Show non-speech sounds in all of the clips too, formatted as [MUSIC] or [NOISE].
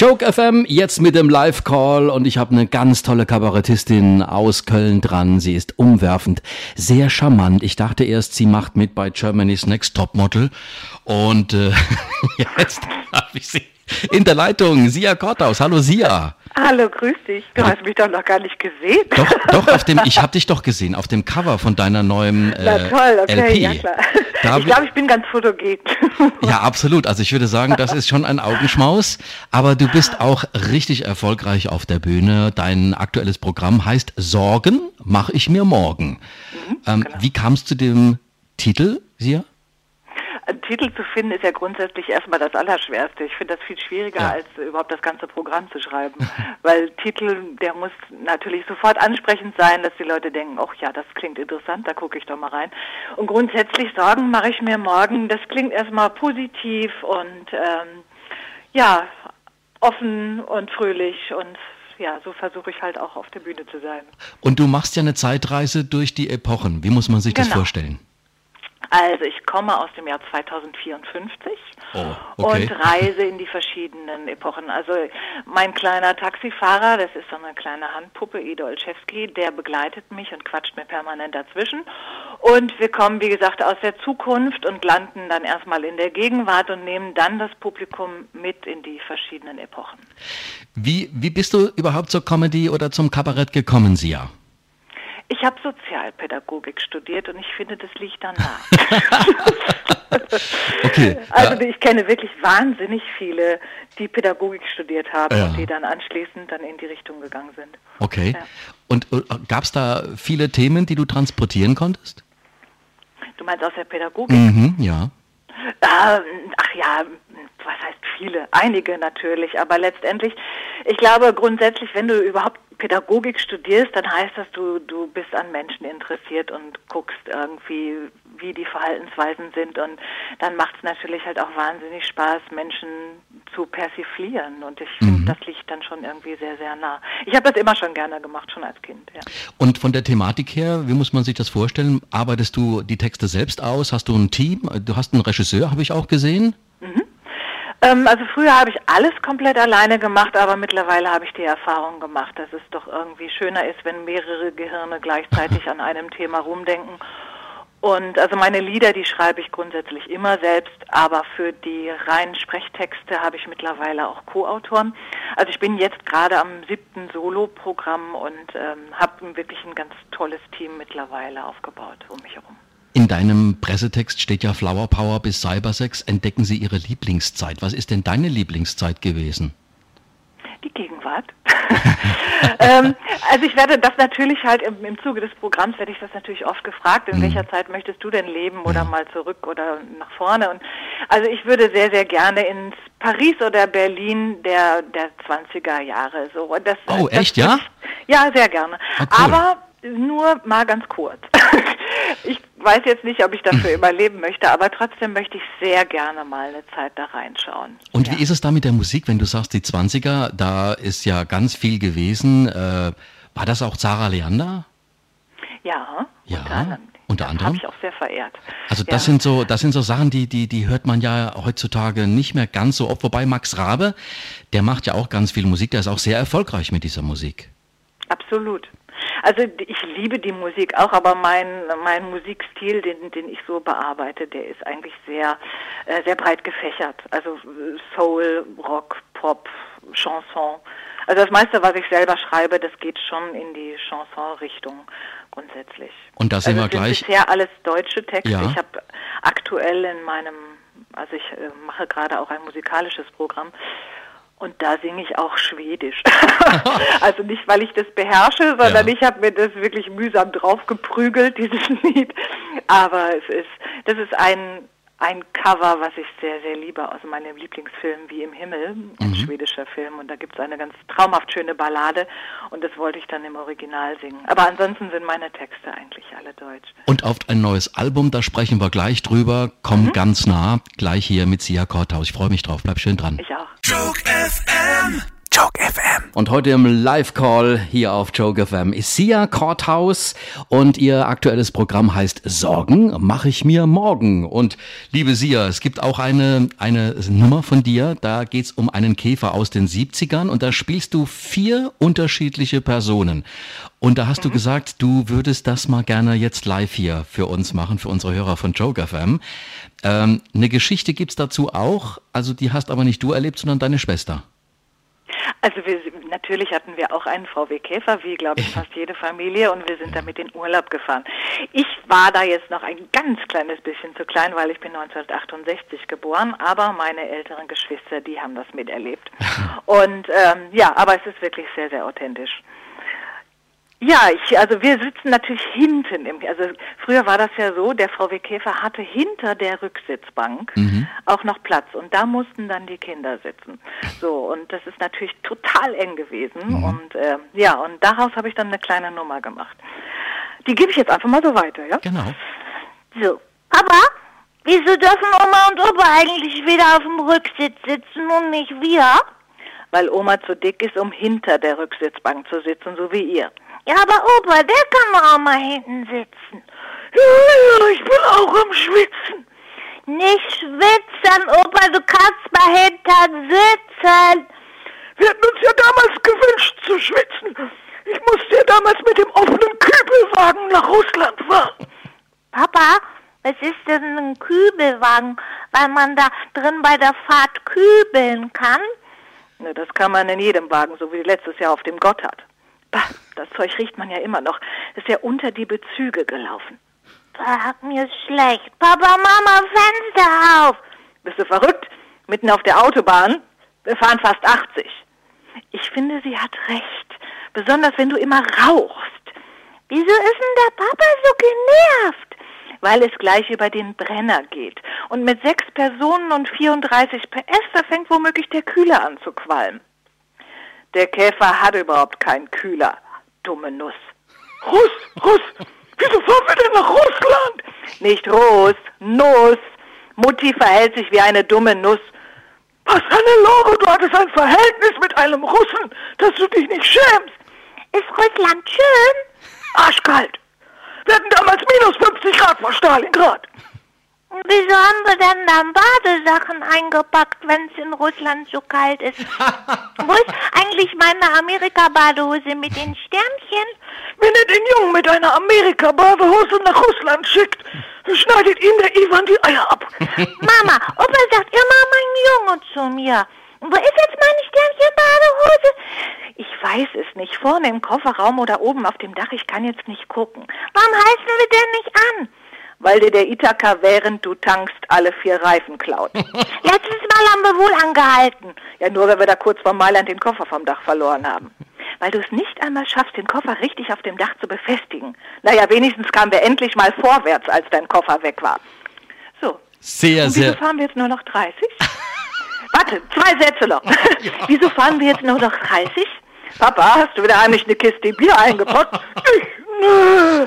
Joke FM, jetzt mit dem Live-Call und ich habe eine ganz tolle Kabarettistin aus Köln dran. Sie ist umwerfend, sehr charmant. Ich dachte erst, sie macht mit bei Germany's Next Topmodel und äh, [LAUGHS] jetzt habe ich sie in der Leitung. Sia Korthaus. Hallo Sia. Hallo, grüß dich. Du hast mich doch noch gar nicht gesehen. Doch, doch, auf dem, ich habe [LAUGHS] dich doch gesehen, auf dem Cover von deiner neuen äh, Na toll, okay, LP. ja klar. Da ich glaube, ich bin ganz fotogen. [LAUGHS] Ja, absolut. Also ich würde sagen, das ist schon ein Augenschmaus, aber du bist auch richtig erfolgreich auf der Bühne. Dein aktuelles Programm heißt Sorgen mache ich mir morgen. Mhm, ähm, genau. Wie kamst du zu dem Titel, Sia? Einen Titel zu finden ist ja grundsätzlich erstmal das Allerschwerste. Ich finde das viel schwieriger, Ja. als überhaupt das ganze Programm zu schreiben. [LAUGHS] Weil Titel, der muss natürlich sofort ansprechend sein, dass die Leute denken, ach ja, das klingt interessant, da gucke ich doch mal rein. Und grundsätzlich Sorgen mache ich mir morgen. Das klingt erstmal positiv und ähm, ja, offen und fröhlich und ja, so versuche ich halt auch auf der Bühne zu sein. Und du machst ja eine Zeitreise durch die Epochen. Wie muss man sich das Genau. vorstellen? Also ich komme aus dem Jahr 2054 Oh, okay. und reise in die verschiedenen Epochen. Also mein kleiner Taxifahrer, das ist so eine kleine Handpuppe, Ido Olszewski, der begleitet mich und quatscht mir permanent dazwischen. Und wir kommen, wie gesagt, aus der Zukunft und landen dann erstmal in der Gegenwart und nehmen dann das Publikum mit in die verschiedenen Epochen. Wie, wie bist du überhaupt zur Comedy oder zum Kabarett gekommen, Sia? Ich habe Sozialpädagogik studiert und ich finde, das liegt dann nah. [LAUGHS] Okay. [LAUGHS] Also ich kenne wirklich wahnsinnig viele, die Pädagogik studiert haben Ja. und die dann anschließend dann in die Richtung gegangen sind. Okay. Ja. Und äh, gab es da viele Themen, die du transportieren konntest? Du meinst aus der Pädagogik? Mhm, ja. Ah, ach ja, viele? Einige natürlich, aber letztendlich, ich glaube grundsätzlich, wenn du überhaupt Pädagogik studierst, dann heißt das, du, du bist an Menschen interessiert und guckst irgendwie, wie die Verhaltensweisen sind und dann macht es natürlich halt auch wahnsinnig Spaß, Menschen zu persiflieren und ich finde, das liegt dann schon irgendwie sehr, sehr nah. Ich habe das immer schon gerne gemacht, schon als Kind, ja. Und von der Thematik her, wie muss man sich das vorstellen? Arbeitest du die Texte selbst aus? Hast du ein Team? Du hast einen Regisseur, habe ich auch gesehen. Ähm, also früher habe ich alles komplett alleine gemacht, aber mittlerweile habe ich die Erfahrung gemacht, dass es doch irgendwie schöner ist, wenn mehrere Gehirne gleichzeitig an einem Thema rumdenken. Und also meine Lieder, die schreibe ich grundsätzlich immer selbst, aber für die reinen Sprechtexte habe ich mittlerweile auch Co-Autoren. Also ich bin jetzt gerade am siebten Solo-Programm und ähm, habe wirklich ein ganz tolles Team mittlerweile aufgebaut um mich herum. In deinem Pressetext steht ja Flower Power bis Cybersex. Entdecken Sie Ihre Lieblingszeit. Was ist denn deine Lieblingszeit gewesen? Die Gegenwart. [LAUGHS] ähm, also ich werde das natürlich halt im, im Zuge des Programms werde ich das natürlich oft gefragt, in welcher Zeit möchtest du denn leben oder mal zurück oder nach vorne und also ich würde sehr sehr gerne ins Paris oder Berlin der der 20er Jahre so Und das Oh, das echt, ja? Ich, ja, sehr gerne. Ah, cool. Aber nur mal ganz kurz. [LAUGHS] Ich weiß jetzt nicht, ob ich dafür [CLEARS THROAT] überleben möchte, aber trotzdem möchte ich sehr gerne mal eine Zeit da reinschauen. Und ja. wie ist es da mit der Musik, wenn du sagst, die 20er, da ist ja ganz viel gewesen. Äh, war das auch Zara Leander? Ja, Ja, unter anderem. unter anderem. Habe ich auch sehr verehrt. Also das ja. sind so, das sind so Sachen, die, die, die hört man ja heutzutage nicht mehr ganz so oft. Wobei Max Rabe, der macht ja auch ganz viel Musik, der ist auch sehr erfolgreich mit dieser Musik. Absolut. Also ich liebe die Musik auch, aber mein, mein Musikstil, den, den ich so bearbeite, der ist eigentlich sehr, äh, sehr breit gefächert. Also Soul, Rock, Pop, Chanson. Also das meiste, was ich selber schreibe, das geht schon in die Chanson-Richtung grundsätzlich. Und da sind also wir gleich- bisher alles deutsche Texte. Ja. Ich habe aktuell in meinem, also ich äh, mache gerade auch ein musikalisches Programm. Und da singe ich auch Schwedisch. [LAUGHS] also nicht, weil ich das beherrsche, sondern Ja. ich habe mir das wirklich mühsam draufgeprügelt, dieses [LAUGHS] Lied. Aber es ist, das ist ein, ein Cover, was ich sehr, sehr liebe aus meinem Lieblingsfilm Wie im Himmel, ein schwedischer Film. Und da gibt es eine ganz traumhaft schöne Ballade und das wollte ich dann im Original singen. Aber ansonsten sind meine Texte eigentlich alle deutsch. Und auf ein neues Album, da sprechen wir gleich drüber. Komm ganz nah, gleich hier mit Sia Korthaus. Ich freue mich drauf. Bleib schön dran. Ich auch. Joke FM. Joke FM. Und heute im Live-Call hier auf Joke FM ist Sia Courthouse und ihr aktuelles Programm heißt Sorgen mache ich mir morgen. Und liebe Sia, es gibt auch eine, eine Nummer von dir, da geht's um einen Käfer aus den 70ern und da spielst du vier unterschiedliche Personen. Und da hast mhm. du gesagt, du würdest das mal gerne jetzt live hier für uns machen, für unsere Hörer von Joke FM. Ähm, eine Geschichte gibt's dazu auch, also die hast aber nicht du erlebt, sondern deine Schwester. Also wir, natürlich hatten wir auch einen VW Käfer, wie glaube ich [LAUGHS] fast jede Familie, und wir sind damit in Urlaub gefahren. Ich war da jetzt noch ein ganz kleines bisschen zu klein, weil ich bin 1968 geboren, aber meine älteren Geschwister, die haben das miterlebt. [LAUGHS] Und ähm, ja, aber es ist wirklich sehr, sehr authentisch. Ja, ich, also wir sitzen natürlich hinten im, also früher war das ja so, der VW Käfer hatte hinter der Rücksitzbank mhm. auch noch Platz und da mussten dann die Kinder sitzen. So, und das ist natürlich total eng gewesen mhm. und äh, ja, und daraus habe ich dann eine kleine Nummer gemacht. Die gebe ich jetzt einfach mal so weiter, ja? Genau. So, Papa, wieso dürfen Oma und Opa eigentlich wieder auf dem Rücksitz sitzen und nicht wir? Weil Oma zu dick ist, um hinter der Rücksitzbank zu sitzen, so wie ihr. Ja, aber Opa, der kann auch mal hinten sitzen. Ja, ja, ich bin auch am Schwitzen. Nicht schwitzen, Opa, du kannst mal hinten sitzen. Wir hatten uns ja damals gewünscht zu schwitzen. Ich musste ja damals mit dem offenen Kübelwagen nach Russland fahren. Papa, was ist denn ein Kübelwagen? Weil man da drin bei der Fahrt kübeln kann? Ne, das kann man in jedem Wagen, so wie letztes Jahr auf dem Gotthard. Bah, das Zeug riecht man ja immer noch. Ist ja unter die Bezüge gelaufen. Sag mir schlecht. Papa, Mama, Fenster auf. Bist du verrückt? Mitten auf der Autobahn? Wir fahren fast 80. Ich finde, sie hat recht. Besonders wenn du immer rauchst. Wieso ist denn der Papa so genervt? Weil es gleich über den Brenner geht. Und mit sechs Personen und 34 PS, da fängt womöglich der Kühler an zu qualmen. Der Käfer hat überhaupt keinen Kühler. Dumme Nuss. Russ, Russ, wieso fahren wir denn nach Russland? Nicht Russ, Nuss. Mutti verhält sich wie eine dumme Nuss. Was, Hannelore, du hattest ein Verhältnis mit einem Russen, dass du dich nicht schämst. Ist Russland schön? Arschkalt. Wir hatten damals minus 50 Grad vor Stalingrad. Wieso haben wir denn dann Badesachen eingepackt, wenn es in Russland so kalt ist? [LAUGHS] Wo ist eigentlich meine Amerika-Badehose mit den Sternchen? Wenn ihr den Jungen mit einer Amerika-Badehose nach Russland schickt, schneidet ihm der Ivan die Eier ab. [LAUGHS] Mama, Opa sagt immer mein Junge zu mir. Wo ist jetzt meine Sternchen-Badehose? Ich weiß es nicht. Vorne im Kofferraum oder oben auf dem Dach. Ich kann jetzt nicht gucken. Warum heißen wir denn nicht an? Weil dir der Ithaka, während du tankst, alle vier Reifen klaut. Letztes Mal haben wir wohl angehalten. Ja, nur weil wir da kurz vor Mailand den Koffer vom Dach verloren haben. Weil du es nicht einmal schaffst, den Koffer richtig auf dem Dach zu befestigen. Naja, wenigstens kamen wir endlich mal vorwärts, als dein Koffer weg war. So. Sehr, Und sehr. Wieso fahren wir jetzt nur noch 30? [LAUGHS] Warte, zwei Sätze noch. Ja. [LAUGHS] Wieso fahren wir jetzt nur noch 30? Papa, hast du wieder heimlich eine Kiste Bier eingepackt? [LAUGHS] ich, nö.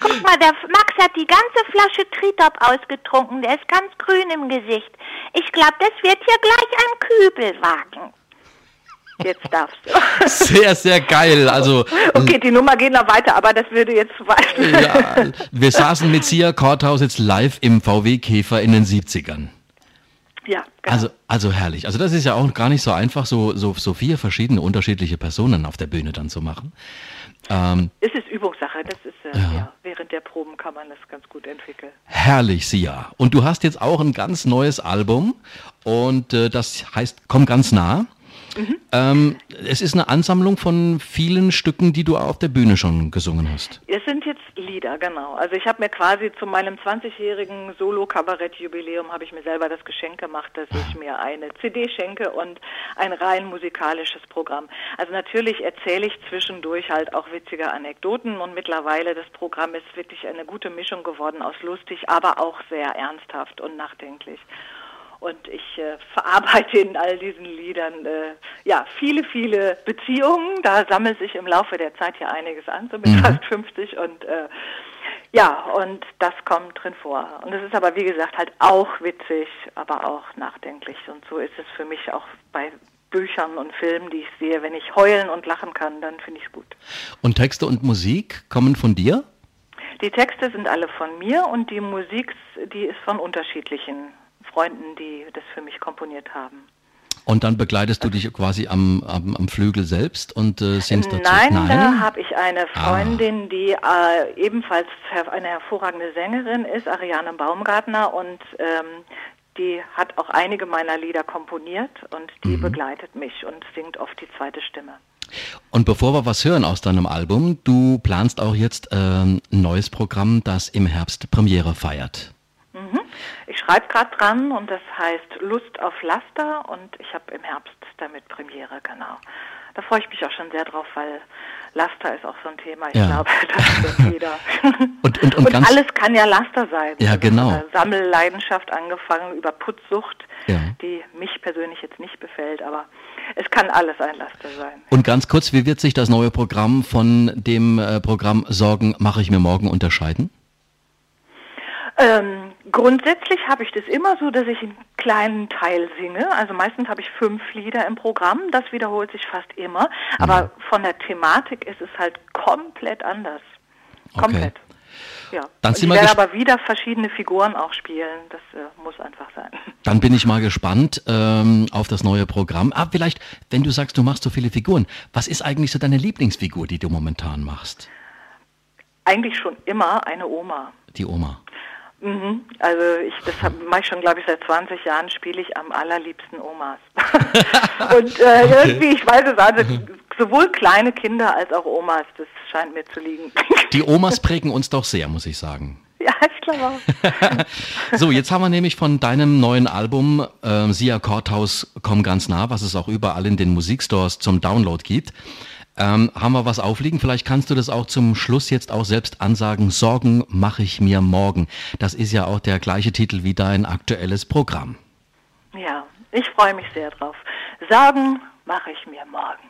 Guck mal, der Max hat die ganze Flasche Tritop ausgetrunken. Der ist ganz grün im Gesicht. Ich glaube, das wird hier gleich ein Kübelwagen. Jetzt darfst du. [LAUGHS] Sehr, sehr geil. Also, okay, die Nummer geht noch weiter, aber das würde jetzt zu weit. Ja, wir saßen mit Sia Korthaus jetzt live im VW Käfer in den 70ern. Ja, genau. Also, also herrlich. Also das ist ja auch gar nicht so einfach, so, so, so vier verschiedene unterschiedliche Personen auf der Bühne dann zu machen. Ähm, es ist Übungssache, das ist äh, ja. ja. während der Proben kann man das ganz gut entwickeln. Herrlich, Sia. Und du hast jetzt auch ein ganz neues Album und äh, das heißt Komm ganz nah. Mhm. Ähm, es ist eine Ansammlung von vielen Stücken, die du auf der Bühne schon gesungen hast. Es sind jetzt Lieder, genau. Also ich habe mir quasi zu meinem 20-jährigen Solo-Kabarett-Jubiläum habe ich mir selber das Geschenk gemacht, dass ich mir eine CD schenke und ein rein musikalisches Programm. Also natürlich erzähle ich zwischendurch halt auch witzige Anekdoten und mittlerweile das Programm ist wirklich eine gute Mischung geworden aus lustig, aber auch sehr ernsthaft und nachdenklich. Und ich äh, verarbeite in all diesen Liedern äh, ja viele, viele Beziehungen. Da sammelt sich im Laufe der Zeit ja einiges an, so mit mhm. fast 50 und äh, ja, und das kommt drin vor. Und es ist aber, wie gesagt, halt auch witzig, aber auch nachdenklich. Und so ist es für mich auch bei Büchern und Filmen, die ich sehe. Wenn ich heulen und lachen kann, dann finde ich es gut. Und Texte und Musik kommen von dir? Die Texte sind alle von mir und die Musik, die ist von unterschiedlichen Freunden, die das für mich komponiert haben. Und dann begleitest du dich quasi am, am, am Flügel selbst und äh, singst dazu? Nein, Nein? da habe ich eine Freundin, ah. die äh, ebenfalls eine hervorragende Sängerin ist, Ariane Baumgartner, und ähm, die hat auch einige meiner Lieder komponiert und die mhm. begleitet mich und singt oft die zweite Stimme. Und bevor wir was hören aus deinem Album, du planst auch jetzt äh, ein neues Programm, das im Herbst Premiere feiert. Ich schreibe gerade dran und das heißt Lust auf Laster und ich habe im Herbst damit Premiere, genau. Da freue ich mich auch schon sehr drauf, weil Laster ist auch so ein Thema. Ich ja. glaube, [LAUGHS] das wird jeder. [LAUGHS] und, und, und, und alles kann ja Laster sein. Ja, also genau. Sammelleidenschaft angefangen über Putzsucht, ja. die mich persönlich jetzt nicht befällt, aber es kann alles ein Laster sein. Und ganz kurz, wie wird sich das neue Programm von dem äh, Programm Sorgen mache ich mir morgen unterscheiden? Ähm, grundsätzlich habe ich das immer so, dass ich einen kleinen Teil singe. Also meistens habe ich fünf Lieder im Programm. Das wiederholt sich fast immer. Aber mhm. von der Thematik ist es halt komplett anders. Komplett. Okay. Ja. Dann ich werde aber wieder verschiedene Figuren auch spielen. Das äh, muss einfach sein. [LAUGHS] Dann bin ich mal gespannt ähm, auf das neue Programm. Ah, vielleicht, wenn du sagst, du machst so viele Figuren, was ist eigentlich so deine Lieblingsfigur, die du momentan machst? Eigentlich schon immer eine Oma. Die Oma. Mhm. Also ich, das mache ich schon, glaube ich, seit 20 Jahren spiele ich am allerliebsten Omas. [LAUGHS] und äh, okay. irgendwie, ich weiß es, also sowohl kleine Kinder als auch Omas, das scheint mir zu liegen. Die Omas prägen uns doch sehr, muss ich sagen. [LAUGHS] Ja, ich glaube auch. [LAUGHS] so, jetzt haben wir nämlich von deinem neuen Album äh, Sia Courthouse Komm ganz nah, was es auch überall in den Musikstores zum Download gibt. Ähm, haben wir was aufliegen? Vielleicht kannst du das auch zum Schluss jetzt auch selbst ansagen. Sorgen mache ich mir morgen. Das ist ja auch der gleiche Titel wie dein aktuelles Programm. Ja, ich freue mich sehr drauf. Sorgen mache ich mir morgen.